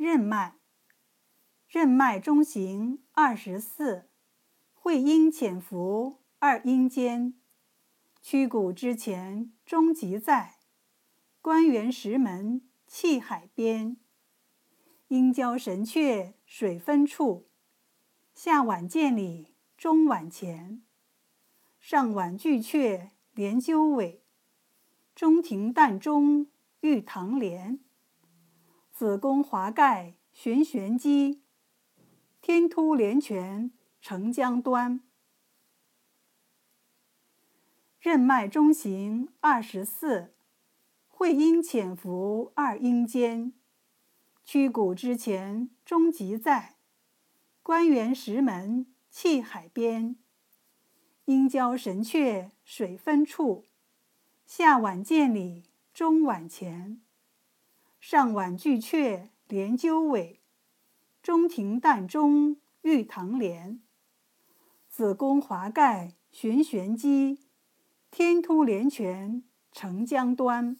任脉，任脉中行二十四，会阴潜伏二阴间，曲骨之前中极在，关元石门气海边。阴交神阙水分处，下脘见里中脘前，上脘巨阙连鸠尾，中庭膻中玉堂连。子宫华盖循玄机，天突连泉承江端。任脉中行二十四，会阴潜伏二阴间，曲骨之前中极在，关元石门气海边。阴交神阙水分处，下脘见里中脘前。上脘巨阙连鸠尾，中庭淡中玉堂莲。子宫华盖循玄机，天突连泉承江端。